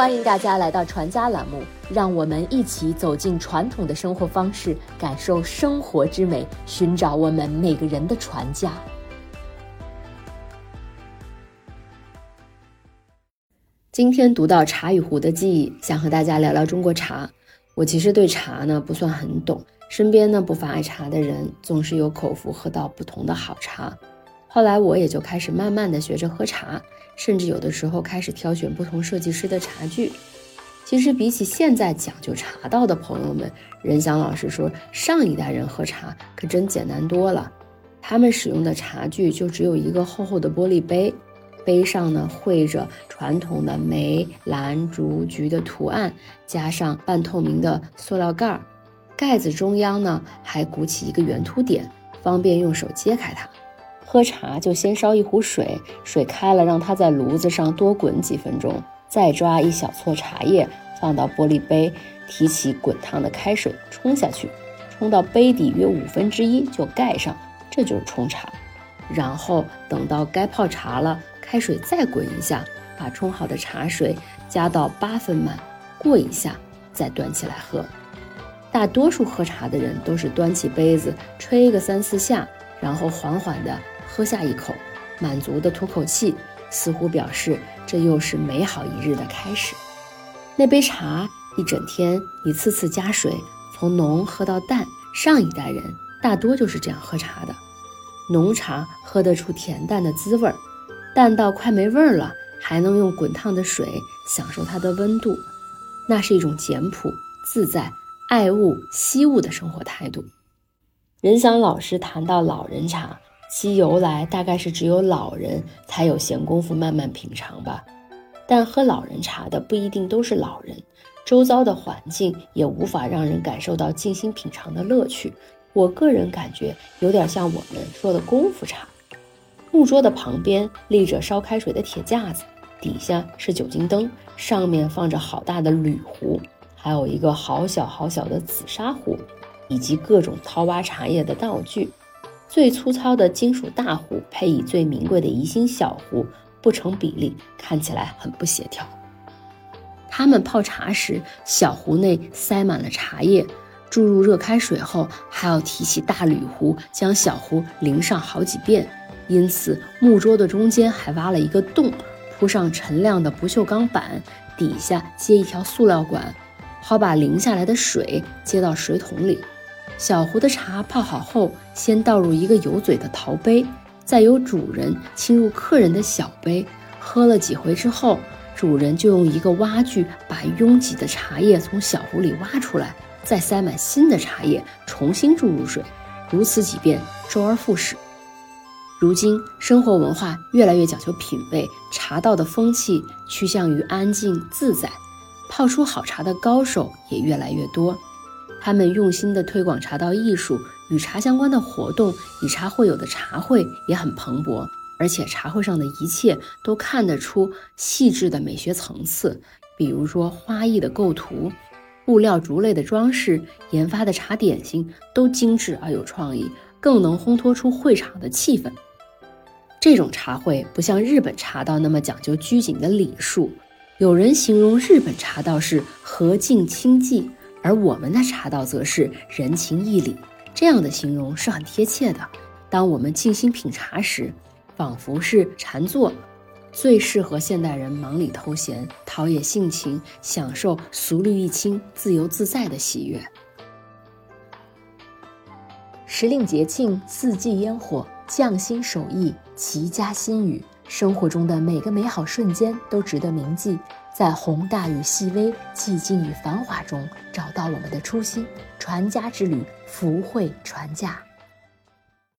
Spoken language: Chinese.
欢迎大家来到传家栏目，让我们一起走进传统的生活方式，感受生活之美，寻找我们每个人的传家。今天读到《茶与壶的记忆》，想和大家聊聊中国茶。我其实对茶呢不算很懂，身边呢不乏爱茶的人，总是有口福喝到不同的好茶。后来我也就开始慢慢的学着喝茶，甚至有的时候开始挑选不同设计师的茶具。其实比起现在讲究茶道的朋友们，任翔老师说，上一代人喝茶可真简单多了。他们使用的茶具就只有一个厚厚的玻璃杯。杯上呢绘着传统的梅、兰、竹、菊的图案，加上半透明的塑料盖儿，盖子中央呢还鼓起一个圆凸点，方便用手揭开它。喝茶就先烧一壶水，水开了，让它在炉子上多滚几分钟，再抓一小撮茶叶放到玻璃杯，提起滚烫的开水冲下去，冲到杯底约五分之一就盖上，这就是冲茶。然后等到该泡茶了。开水再滚一下，把冲好的茶水加到八分满，过一下再端起来喝。大多数喝茶的人都是端起杯子吹个三四下，然后缓缓地喝下一口，满足地吐口气，似乎表示这又是美好一日的开始。那杯茶一整天一次次加水，从浓喝到淡，上一代人大多就是这样喝茶的。浓茶喝得出甜淡的滋味儿。淡到快没味儿了，还能用滚烫的水享受它的温度，那是一种简朴、自在、爱物惜物的生活态度。任翔老师谈到老人茶，其由来大概是只有老人才有闲工夫慢慢品尝吧。但喝老人茶的不一定都是老人，周遭的环境也无法让人感受到静心品尝的乐趣。我个人感觉有点像我们说的功夫茶。木桌的旁边立着烧开水的铁架子，底下是酒精灯，上面放着好大的铝壶，还有一个好小好小的紫砂壶，以及各种掏挖茶叶的道具。最粗糙的金属大壶配以最名贵的宜兴小壶，不成比例，看起来很不协调。他们泡茶时，小壶内塞满了茶叶，注入热开水后，还要提起大铝壶，将小壶淋上好几遍。因此，木桌的中间还挖了一个洞，铺上陈亮的不锈钢板，底下接一条塑料管，好把淋下来的水接到水桶里。小壶的茶泡好后，先倒入一个有嘴的陶杯，再由主人倾入客人的小杯。喝了几回之后，主人就用一个挖具把拥挤的茶叶从小壶里挖出来，再塞满新的茶叶，重新注入水，如此几遍，周而复始。如今，生活文化越来越讲究品味，茶道的风气趋向于安静自在，泡出好茶的高手也越来越多。他们用心地推广茶道艺术，与茶相关的活动，以茶会友的茶会也很蓬勃。而且，茶会上的一切都看得出细致的美学层次，比如说花艺的构图、布料、竹类的装饰、研发的茶点心，都精致而有创意，更能烘托出会场的气氛。这种茶会不像日本茶道那么讲究拘谨的礼数，有人形容日本茶道是和敬清寂，而我们的茶道则是人情义理。这样的形容是很贴切的。当我们静心品茶时，仿佛是禅坐，最适合现代人忙里偷闲、陶冶性情、享受俗虑一清、自由自在的喜悦。时令节庆，四季烟火。匠心手艺，齐家心语，生活中的每个美好瞬间都值得铭记。在宏大与细微、寂静与繁华中，找到我们的初心。传家之旅，福慧传家。